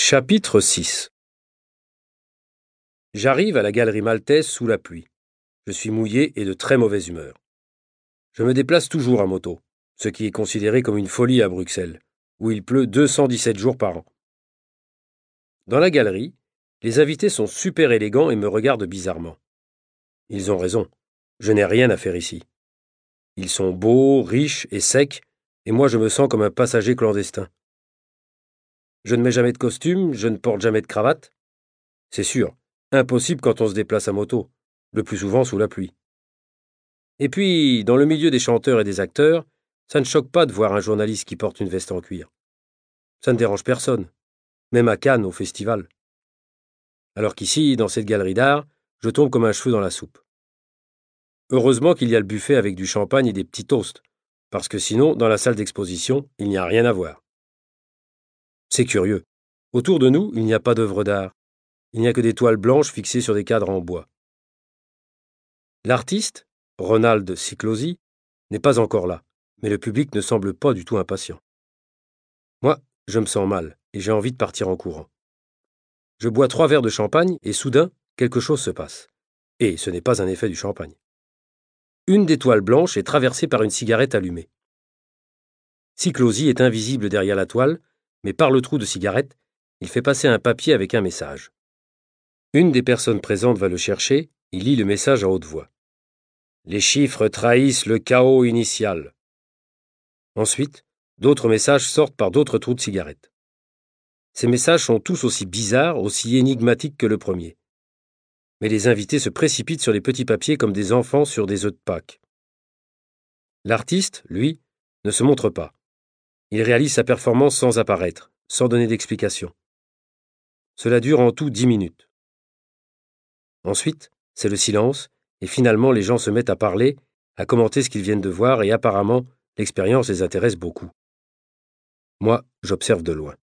Chapitre 6 J'arrive à la galerie maltaise sous la pluie. Je suis mouillé et de très mauvaise humeur. Je me déplace toujours à moto, ce qui est considéré comme une folie à Bruxelles, où il pleut 217 jours par an. Dans la galerie, les invités sont super élégants et me regardent bizarrement. Ils ont raison, je n'ai rien à faire ici. Ils sont beaux, riches et secs, et moi je me sens comme un passager clandestin. Je ne mets jamais de costume, je ne porte jamais de cravate. C'est sûr, impossible quand on se déplace à moto, le plus souvent sous la pluie. Et puis, dans le milieu des chanteurs et des acteurs, ça ne choque pas de voir un journaliste qui porte une veste en cuir. Ça ne dérange personne, même à Cannes au festival. Alors qu'ici, dans cette galerie d'art, je tombe comme un cheveu dans la soupe. Heureusement qu'il y a le buffet avec du champagne et des petits toasts, parce que sinon, dans la salle d'exposition, il n'y a rien à voir. C'est curieux. Autour de nous, il n'y a pas d'œuvre d'art. Il n'y a que des toiles blanches fixées sur des cadres en bois. L'artiste, Ronald Ciclosi, n'est pas encore là, mais le public ne semble pas du tout impatient. Moi, je me sens mal et j'ai envie de partir en courant. Je bois trois verres de champagne et soudain, quelque chose se passe. Et ce n'est pas un effet du champagne. Une des toiles blanches est traversée par une cigarette allumée. Ciclosi est invisible derrière la toile, mais par le trou de cigarette, il fait passer un papier avec un message. Une des personnes présentes va le chercher, il lit le message à haute voix. Les chiffres trahissent le chaos initial. Ensuite, d'autres messages sortent par d'autres trous de cigarette. Ces messages sont tous aussi bizarres, aussi énigmatiques que le premier. Mais les invités se précipitent sur les petits papiers comme des enfants sur des œufs de Pâques. L'artiste, lui, ne se montre pas. Il réalise sa performance sans apparaître, sans donner d'explication. Cela dure en tout dix minutes. Ensuite, c'est le silence, et finalement les gens se mettent à parler, à commenter ce qu'ils viennent de voir, et apparemment, l'expérience les intéresse beaucoup. Moi, j'observe de loin.